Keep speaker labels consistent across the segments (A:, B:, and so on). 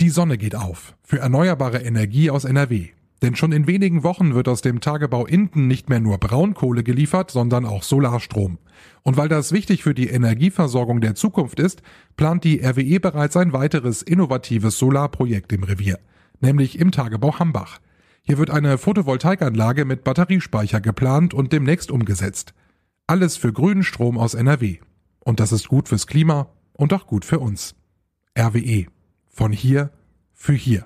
A: Die Sonne geht auf für erneuerbare Energie aus NRW. Denn schon in wenigen Wochen wird aus dem Tagebau Inden nicht mehr nur Braunkohle geliefert, sondern auch Solarstrom. Und weil das wichtig für die Energieversorgung der Zukunft ist, plant die RWE bereits ein weiteres innovatives Solarprojekt im Revier, nämlich im Tagebau Hambach. Hier wird eine Photovoltaikanlage mit Batteriespeicher geplant und demnächst umgesetzt. Alles für grünen Strom aus NRW. Und das ist gut fürs Klima und auch gut für uns. RWE. Von hier für hier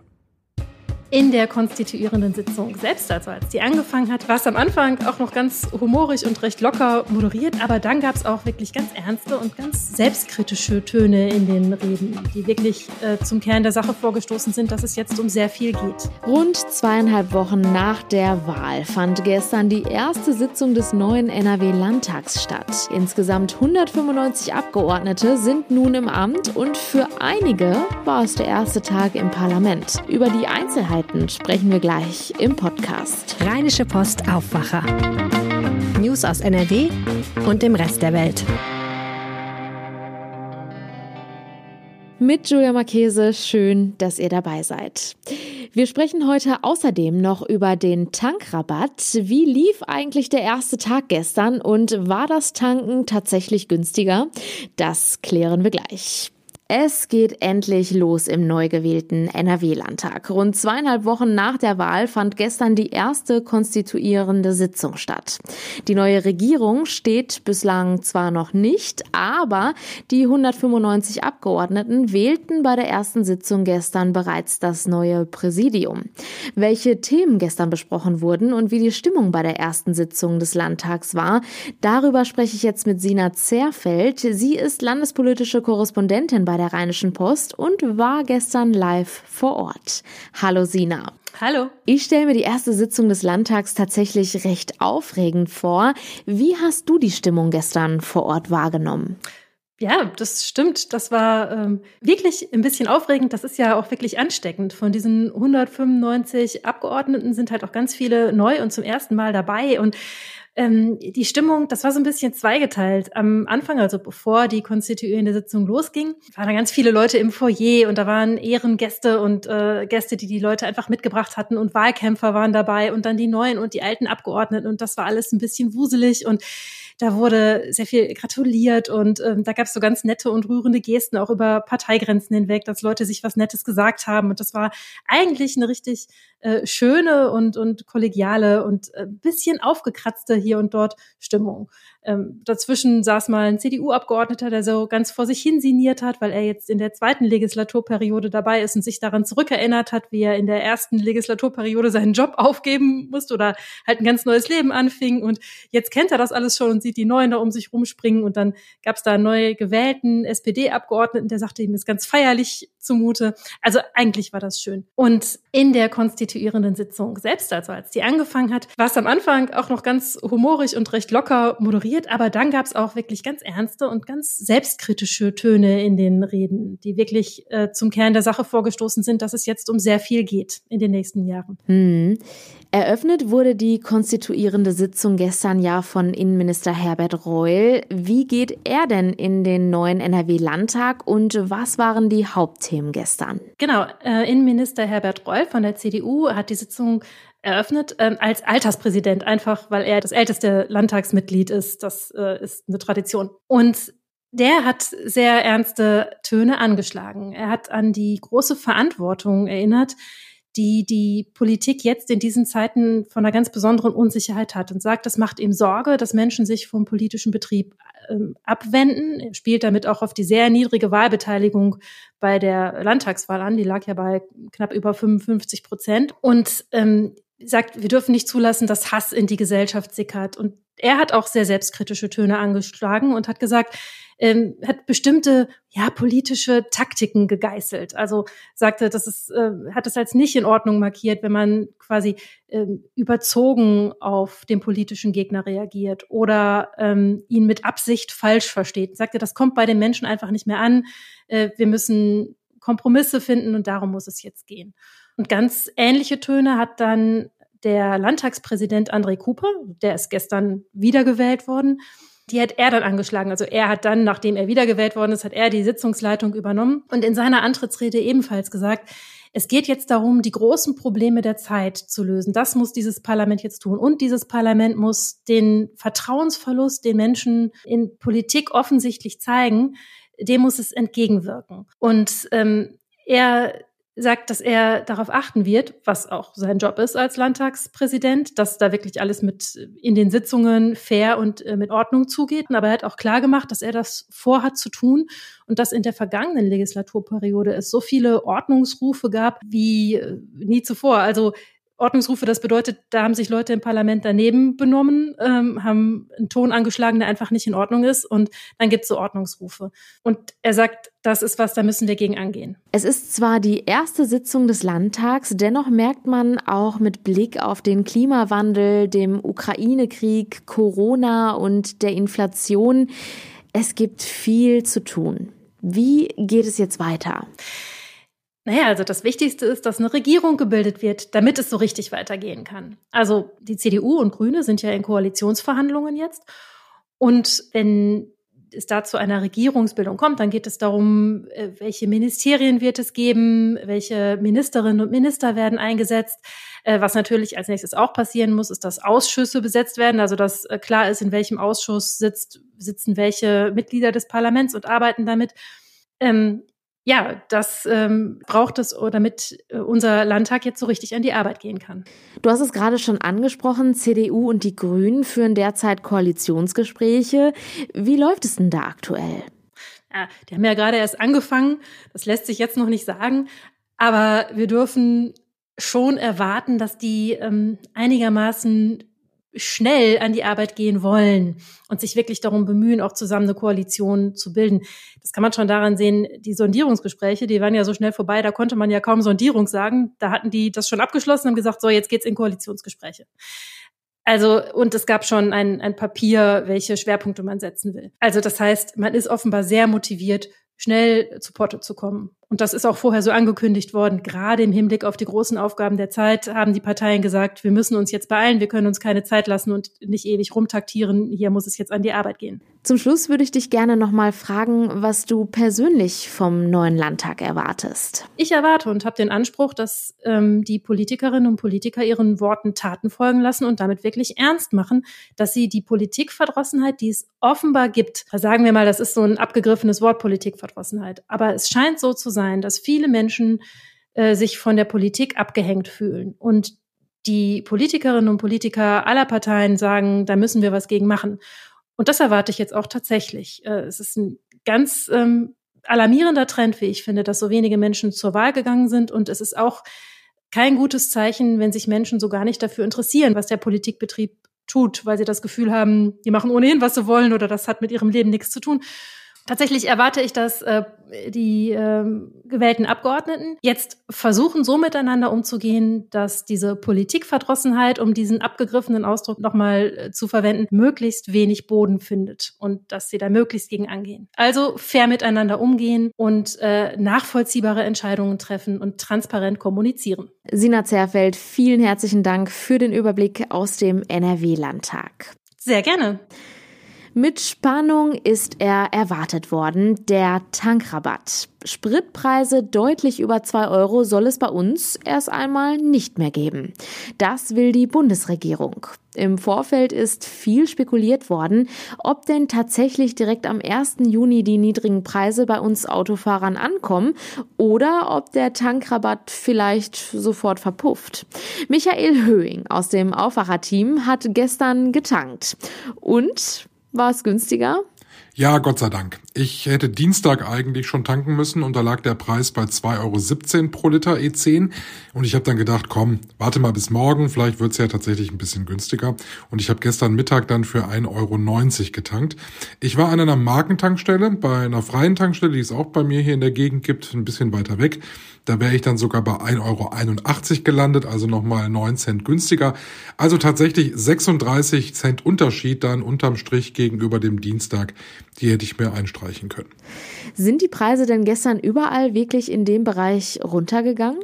B: in der konstituierenden Sitzung selbst, also als die angefangen hat, war es am Anfang auch noch ganz humorig und recht locker moderiert, aber dann gab es auch wirklich ganz ernste und ganz selbstkritische Töne in den Reden, die wirklich äh, zum Kern der Sache vorgestoßen sind, dass es jetzt um sehr viel geht.
C: Rund zweieinhalb Wochen nach der Wahl fand gestern die erste Sitzung des neuen NRW-Landtags statt. Insgesamt 195 Abgeordnete sind nun im Amt und für einige war es der erste Tag im Parlament. Über die Einzelheiten Neuigkeiten sprechen wir gleich im Podcast.
D: Rheinische Post Aufwacher. News aus NRW und dem Rest der Welt.
C: Mit Julia Marchese, schön, dass ihr dabei seid. Wir sprechen heute außerdem noch über den Tankrabatt. Wie lief eigentlich der erste Tag gestern und war das Tanken tatsächlich günstiger? Das klären wir gleich. Es geht endlich los im neu gewählten NRW-Landtag. Rund zweieinhalb Wochen nach der Wahl fand gestern die erste konstituierende Sitzung statt. Die neue Regierung steht bislang zwar noch nicht, aber die 195 Abgeordneten wählten bei der ersten Sitzung gestern bereits das neue Präsidium. Welche Themen gestern besprochen wurden und wie die Stimmung bei der ersten Sitzung des Landtags war, darüber spreche ich jetzt mit Sina Zerfeld. Sie ist landespolitische Korrespondentin bei bei der Rheinischen Post und war gestern live vor Ort. Hallo Sina.
B: Hallo.
C: Ich stelle mir die erste Sitzung des Landtags tatsächlich recht aufregend vor. Wie hast du die Stimmung gestern vor Ort wahrgenommen?
B: Ja, das stimmt. Das war ähm, wirklich ein bisschen aufregend. Das ist ja auch wirklich ansteckend. Von diesen 195 Abgeordneten sind halt auch ganz viele neu und zum ersten Mal dabei. Und ähm, die Stimmung, das war so ein bisschen zweigeteilt. Am Anfang, also bevor die konstituierende Sitzung losging, waren da ganz viele Leute im Foyer und da waren Ehrengäste und äh, Gäste, die die Leute einfach mitgebracht hatten und Wahlkämpfer waren dabei und dann die neuen und die alten Abgeordneten und das war alles ein bisschen wuselig und da wurde sehr viel gratuliert und ähm, da gab es so ganz nette und rührende Gesten auch über Parteigrenzen hinweg, dass Leute sich was Nettes gesagt haben. Und das war eigentlich eine richtig äh, schöne und, und kollegiale und äh, bisschen aufgekratzte hier und dort Stimmung. Ähm, dazwischen saß mal ein CDU-Abgeordneter, der so ganz vor sich hin siniert hat, weil er jetzt in der zweiten Legislaturperiode dabei ist und sich daran zurückerinnert hat, wie er in der ersten Legislaturperiode seinen Job aufgeben musste oder halt ein ganz neues Leben anfing. Und jetzt kennt er das alles schon und sieht die Neuen da um sich rumspringen. Und dann gab es da einen neu gewählten SPD-Abgeordneten, der sagte, ihm ist ganz feierlich zumute. Also eigentlich war das schön. Und in der konstituierenden Sitzung selbst, also als die angefangen hat, war es am Anfang auch noch ganz humorig und recht locker moderiert aber dann gab es auch wirklich ganz ernste und ganz selbstkritische Töne in den Reden, die wirklich äh, zum Kern der Sache vorgestoßen sind, dass es jetzt um sehr viel geht in den nächsten Jahren.
C: Hm. Eröffnet wurde die konstituierende Sitzung gestern ja von Innenminister Herbert Reul. Wie geht er denn in den neuen NRW-Landtag und was waren die Hauptthemen gestern?
B: Genau, äh, Innenminister Herbert Reul von der CDU hat die Sitzung eröffnet ähm, als Alterspräsident, einfach weil er das älteste Landtagsmitglied ist. Das äh, ist eine Tradition. Und der hat sehr ernste Töne angeschlagen. Er hat an die große Verantwortung erinnert, die die Politik jetzt in diesen Zeiten von einer ganz besonderen Unsicherheit hat und sagt, das macht ihm Sorge, dass Menschen sich vom politischen Betrieb ähm, abwenden. Er spielt damit auch auf die sehr niedrige Wahlbeteiligung bei der Landtagswahl an. Die lag ja bei knapp über 55 Prozent. Und ähm, sagt, wir dürfen nicht zulassen, dass Hass in die Gesellschaft sickert. Und er hat auch sehr selbstkritische Töne angeschlagen und hat gesagt, ähm, hat bestimmte ja politische Taktiken gegeißelt. Also sagte, das ist, äh, hat es als nicht in Ordnung markiert, wenn man quasi ähm, überzogen auf den politischen Gegner reagiert oder ähm, ihn mit Absicht falsch versteht. Sagte, das kommt bei den Menschen einfach nicht mehr an. Äh, wir müssen Kompromisse finden und darum muss es jetzt gehen. Und ganz ähnliche Töne hat dann der Landtagspräsident André Cooper, der ist gestern wiedergewählt worden, Die hat er dann angeschlagen. Also er hat dann, nachdem er wiedergewählt worden ist, hat er die Sitzungsleitung übernommen und in seiner Antrittsrede ebenfalls gesagt, es geht jetzt darum, die großen Probleme der Zeit zu lösen. Das muss dieses Parlament jetzt tun. Und dieses Parlament muss den Vertrauensverlust, den Menschen in Politik offensichtlich zeigen, dem muss es entgegenwirken. Und ähm, er sagt, dass er darauf achten wird, was auch sein Job ist als Landtagspräsident, dass da wirklich alles mit in den Sitzungen fair und äh, mit Ordnung zugeht. Aber er hat auch klar gemacht, dass er das vorhat zu tun und dass in der vergangenen Legislaturperiode es so viele Ordnungsrufe gab wie äh, nie zuvor. Also Ordnungsrufe, das bedeutet, da haben sich Leute im Parlament daneben benommen, ähm, haben einen Ton angeschlagen, der einfach nicht in Ordnung ist und dann gibt es so Ordnungsrufe. Und er sagt, das ist was, da müssen wir gegen angehen.
C: Es ist zwar die erste Sitzung des Landtags, dennoch merkt man auch mit Blick auf den Klimawandel, dem Ukraine-Krieg, Corona und der Inflation, es gibt viel zu tun. Wie geht es jetzt weiter?
B: Naja, also das Wichtigste ist, dass eine Regierung gebildet wird, damit es so richtig weitergehen kann. Also die CDU und Grüne sind ja in Koalitionsverhandlungen jetzt. Und wenn es da zu einer Regierungsbildung kommt, dann geht es darum, äh, welche Ministerien wird es geben, welche Ministerinnen und Minister werden eingesetzt. Äh, was natürlich als nächstes auch passieren muss, ist, dass Ausschüsse besetzt werden, also dass äh, klar ist, in welchem Ausschuss sitzt, sitzen welche Mitglieder des Parlaments und arbeiten damit. Ähm, ja, das ähm, braucht es, damit äh, unser Landtag jetzt so richtig an die Arbeit gehen kann.
C: Du hast es gerade schon angesprochen, CDU und die Grünen führen derzeit Koalitionsgespräche. Wie läuft es denn da aktuell?
B: Ja, die haben ja gerade erst angefangen, das lässt sich jetzt noch nicht sagen, aber wir dürfen schon erwarten, dass die ähm, einigermaßen schnell an die Arbeit gehen wollen und sich wirklich darum bemühen, auch zusammen eine Koalition zu bilden. Das kann man schon daran sehen, die Sondierungsgespräche, die waren ja so schnell vorbei, da konnte man ja kaum Sondierung sagen. Da hatten die das schon abgeschlossen und gesagt, so, jetzt geht's in Koalitionsgespräche. Also, und es gab schon ein, ein Papier, welche Schwerpunkte man setzen will. Also, das heißt, man ist offenbar sehr motiviert, schnell zu Potte zu kommen. Und das ist auch vorher so angekündigt worden. Gerade im Hinblick auf die großen Aufgaben der Zeit haben die Parteien gesagt, wir müssen uns jetzt beeilen, wir können uns keine Zeit lassen und nicht ewig rumtaktieren. Hier muss es jetzt an die Arbeit gehen.
C: Zum Schluss würde ich dich gerne noch mal fragen, was du persönlich vom neuen Landtag erwartest.
B: Ich erwarte und habe den Anspruch, dass ähm, die Politikerinnen und Politiker ihren Worten Taten folgen lassen und damit wirklich ernst machen, dass sie die Politikverdrossenheit, die es offenbar gibt, sagen wir mal, das ist so ein abgegriffenes Wort Politikverdrossenheit, aber es scheint so zu sein, dass viele Menschen äh, sich von der Politik abgehängt fühlen und die Politikerinnen und Politiker aller Parteien sagen, da müssen wir was gegen machen. Und das erwarte ich jetzt auch tatsächlich. Äh, es ist ein ganz ähm, alarmierender Trend, wie ich finde, dass so wenige Menschen zur Wahl gegangen sind. Und es ist auch kein gutes Zeichen, wenn sich Menschen so gar nicht dafür interessieren, was der Politikbetrieb tut, weil sie das Gefühl haben, die machen ohnehin, was sie wollen oder das hat mit ihrem Leben nichts zu tun. Tatsächlich erwarte ich, dass äh, die äh, gewählten Abgeordneten jetzt versuchen, so miteinander umzugehen, dass diese Politikverdrossenheit, um diesen abgegriffenen Ausdruck nochmal äh, zu verwenden, möglichst wenig Boden findet und dass sie da möglichst gegen angehen. Also fair miteinander umgehen und äh, nachvollziehbare Entscheidungen treffen und transparent kommunizieren.
C: Sina Zerfeld, vielen herzlichen Dank für den Überblick aus dem NRW-Landtag.
B: Sehr gerne.
C: Mit Spannung ist er erwartet worden, der Tankrabatt. Spritpreise deutlich über zwei Euro soll es bei uns erst einmal nicht mehr geben. Das will die Bundesregierung. Im Vorfeld ist viel spekuliert worden, ob denn tatsächlich direkt am 1. Juni die niedrigen Preise bei uns Autofahrern ankommen oder ob der Tankrabatt vielleicht sofort verpufft. Michael Höhing aus dem Aufwacherteam hat gestern getankt. Und war es günstiger?
A: Ja, Gott sei Dank. Ich hätte Dienstag eigentlich schon tanken müssen und da lag der Preis bei 2,17 Euro pro Liter E10. Und ich habe dann gedacht, komm, warte mal bis morgen, vielleicht wird's ja tatsächlich ein bisschen günstiger. Und ich habe gestern Mittag dann für 1,90 Euro getankt. Ich war an einer Markentankstelle, bei einer freien Tankstelle, die es auch bei mir hier in der Gegend gibt, ein bisschen weiter weg. Da wäre ich dann sogar bei 1,81 Euro gelandet, also nochmal 9 Cent günstiger. Also tatsächlich 36 Cent Unterschied dann unterm Strich gegenüber dem Dienstag. Die hätte ich mir einstreichen können.
C: Sind die Preise denn gestern überall wirklich in dem Bereich runtergegangen?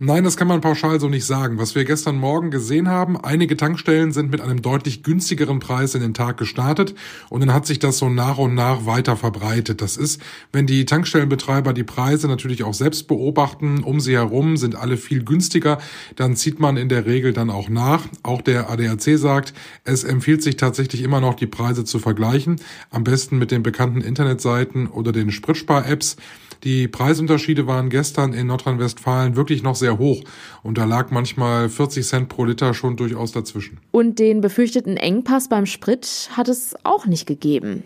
A: Nein, das kann man pauschal so nicht sagen. Was wir gestern Morgen gesehen haben, einige Tankstellen sind mit einem deutlich günstigeren Preis in den Tag gestartet und dann hat sich das so nach und nach weiter verbreitet. Das ist, wenn die Tankstellenbetreiber die Preise natürlich auch selbst beobachten, um sie herum sind alle viel günstiger, dann zieht man in der Regel dann auch nach. Auch der ADAC sagt, es empfiehlt sich tatsächlich immer noch die Preise zu vergleichen, am besten mit den bekannten Internetseiten oder den Spritspar-Apps. Die Preisunterschiede waren gestern in Nordrhein-Westfalen wirklich noch sehr hoch und da lag manchmal 40 Cent pro Liter schon durchaus dazwischen.
C: Und den befürchteten Engpass beim Sprit hat es auch nicht gegeben.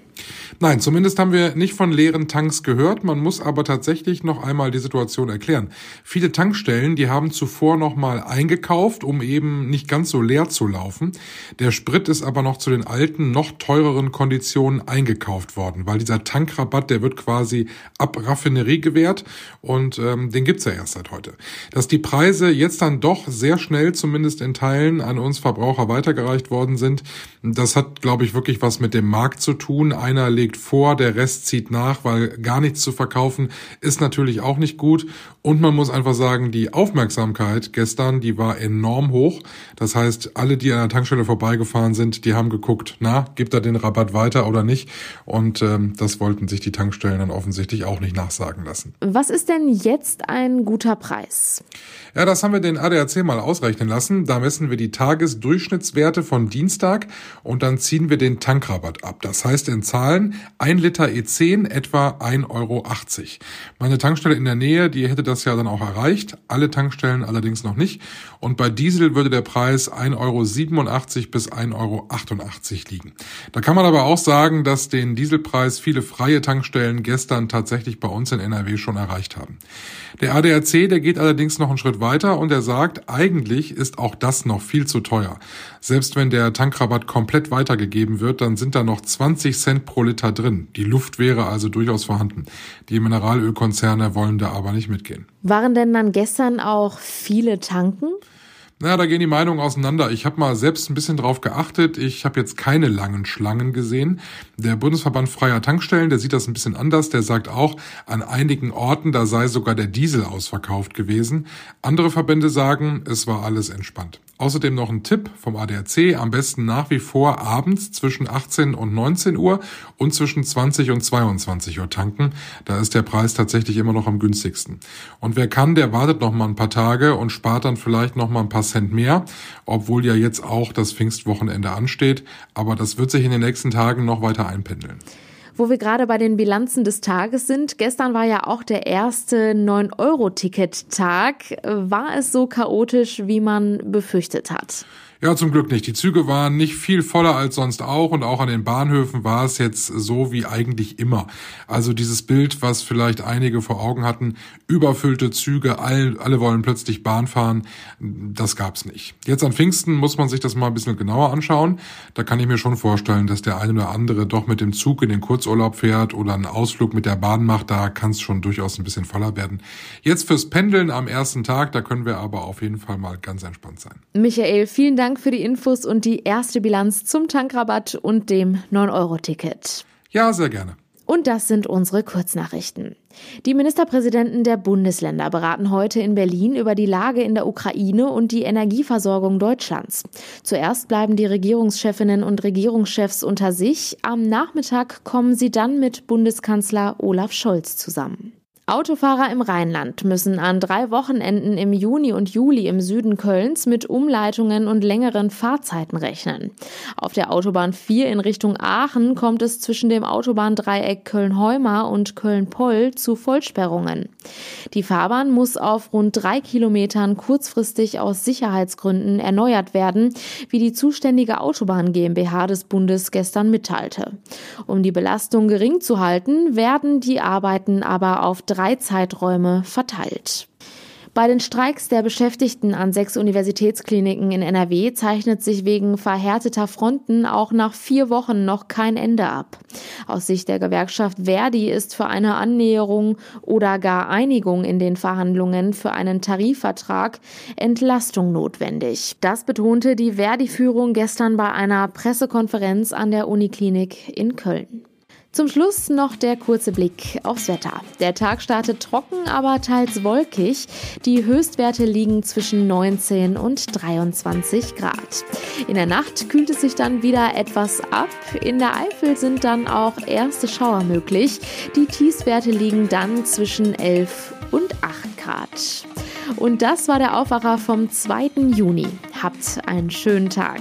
A: Nein, zumindest haben wir nicht von leeren Tanks gehört. Man muss aber tatsächlich noch einmal die Situation erklären. Viele Tankstellen, die haben zuvor noch mal eingekauft, um eben nicht ganz so leer zu laufen. Der Sprit ist aber noch zu den alten, noch teureren Konditionen eingekauft worden, weil dieser Tankrabatt, der wird quasi ab Raffinerie gewährt und ähm, den gibt's ja erst seit heute. Die Preise jetzt dann doch sehr schnell, zumindest in Teilen, an uns Verbraucher weitergereicht worden sind, das hat, glaube ich, wirklich was mit dem Markt zu tun einer legt vor, der Rest zieht nach, weil gar nichts zu verkaufen ist natürlich auch nicht gut. Und man muss einfach sagen, die Aufmerksamkeit gestern, die war enorm hoch. Das heißt, alle, die an der Tankstelle vorbeigefahren sind, die haben geguckt, na, gibt er den Rabatt weiter oder nicht? Und ähm, das wollten sich die Tankstellen dann offensichtlich auch nicht nachsagen lassen.
C: Was ist denn jetzt ein guter Preis?
A: Ja, das haben wir den ADAC mal ausrechnen lassen. Da messen wir die Tagesdurchschnittswerte von Dienstag und dann ziehen wir den Tankrabatt ab. Das heißt in Zahlen, ein Liter E10 etwa 1,80 Euro. Meine Tankstelle in der Nähe, die hätte das ja dann auch erreicht, alle Tankstellen allerdings noch nicht. Und bei Diesel würde der Preis 1,87 Euro bis 1,88 Euro liegen. Da kann man aber auch sagen, dass den Dieselpreis viele freie Tankstellen gestern tatsächlich bei uns in NRW schon erreicht haben. Der ADAC, der geht allerdings noch einen Schritt weiter und er sagt, eigentlich ist auch das noch viel zu teuer. Selbst wenn der Tankrabatt komplett weitergegeben wird, dann sind da noch 20 Cent pro Liter drin. Die Luft wäre also durchaus vorhanden. Die Mineralölkonzerne wollen da aber nicht mitgehen.
C: Waren denn dann gestern auch viele tanken?
A: Na, da gehen die Meinungen auseinander. Ich habe mal selbst ein bisschen drauf geachtet. Ich habe jetzt keine langen Schlangen gesehen. Der Bundesverband freier Tankstellen, der sieht das ein bisschen anders. Der sagt auch, an einigen Orten, da sei sogar der Diesel ausverkauft gewesen. Andere Verbände sagen, es war alles entspannt. Außerdem noch ein Tipp vom ADAC, am besten nach wie vor abends zwischen 18 und 19 Uhr und zwischen 20 und 22 Uhr tanken. Da ist der Preis tatsächlich immer noch am günstigsten. Und wer kann, der wartet noch mal ein paar Tage und spart dann vielleicht noch mal ein paar Cent mehr, obwohl ja jetzt auch das Pfingstwochenende ansteht. Aber das wird sich in den nächsten Tagen noch weiter einpendeln.
C: Wo wir gerade bei den Bilanzen des Tages sind, gestern war ja auch der erste 9-Euro-Ticket-Tag. War es so chaotisch, wie man befürchtet hat?
A: Ja, zum Glück nicht. Die Züge waren nicht viel voller als sonst auch und auch an den Bahnhöfen war es jetzt so wie eigentlich immer. Also dieses Bild, was vielleicht einige vor Augen hatten, überfüllte Züge, all, alle wollen plötzlich Bahn fahren, das gab's nicht. Jetzt an Pfingsten muss man sich das mal ein bisschen genauer anschauen. Da kann ich mir schon vorstellen, dass der eine oder andere doch mit dem Zug in den Kurzurlaub fährt oder einen Ausflug mit der Bahn macht. Da kann es schon durchaus ein bisschen voller werden. Jetzt fürs Pendeln am ersten Tag, da können wir aber auf jeden Fall mal ganz entspannt sein.
C: Michael, vielen Dank Dank für die Infos und die erste Bilanz zum Tankrabatt und dem 9-Euro-Ticket.
A: Ja, sehr gerne.
C: Und das sind unsere Kurznachrichten. Die Ministerpräsidenten der Bundesländer beraten heute in Berlin über die Lage in der Ukraine und die Energieversorgung Deutschlands. Zuerst bleiben die Regierungschefinnen und Regierungschefs unter sich. Am Nachmittag kommen sie dann mit Bundeskanzler Olaf Scholz zusammen. Autofahrer im Rheinland müssen an drei Wochenenden im Juni und Juli im Süden Kölns mit Umleitungen und längeren Fahrzeiten rechnen. Auf der Autobahn 4 in Richtung Aachen kommt es zwischen dem Autobahndreieck Köln-Heumar und Köln-Poll zu Vollsperrungen. Die Fahrbahn muss auf rund drei Kilometern kurzfristig aus Sicherheitsgründen erneuert werden, wie die zuständige Autobahn GmbH des Bundes gestern mitteilte. Um die Belastung gering zu halten, werden die Arbeiten aber auf drei Zeiträume verteilt. Bei den Streiks der Beschäftigten an sechs Universitätskliniken in NRW zeichnet sich wegen verhärteter Fronten auch nach vier Wochen noch kein Ende ab. Aus Sicht der Gewerkschaft Verdi ist für eine Annäherung oder gar Einigung in den Verhandlungen für einen Tarifvertrag Entlastung notwendig. Das betonte die Verdi-Führung gestern bei einer Pressekonferenz an der Uniklinik in Köln. Zum Schluss noch der kurze Blick aufs Wetter. Der Tag startet trocken, aber teils wolkig. Die Höchstwerte liegen zwischen 19 und 23 Grad. In der Nacht kühlt es sich dann wieder etwas ab. In der Eifel sind dann auch erste Schauer möglich. Die Tiefstwerte liegen dann zwischen 11 und 8 Grad. Und das war der Aufwacher vom 2. Juni. Habt einen schönen Tag.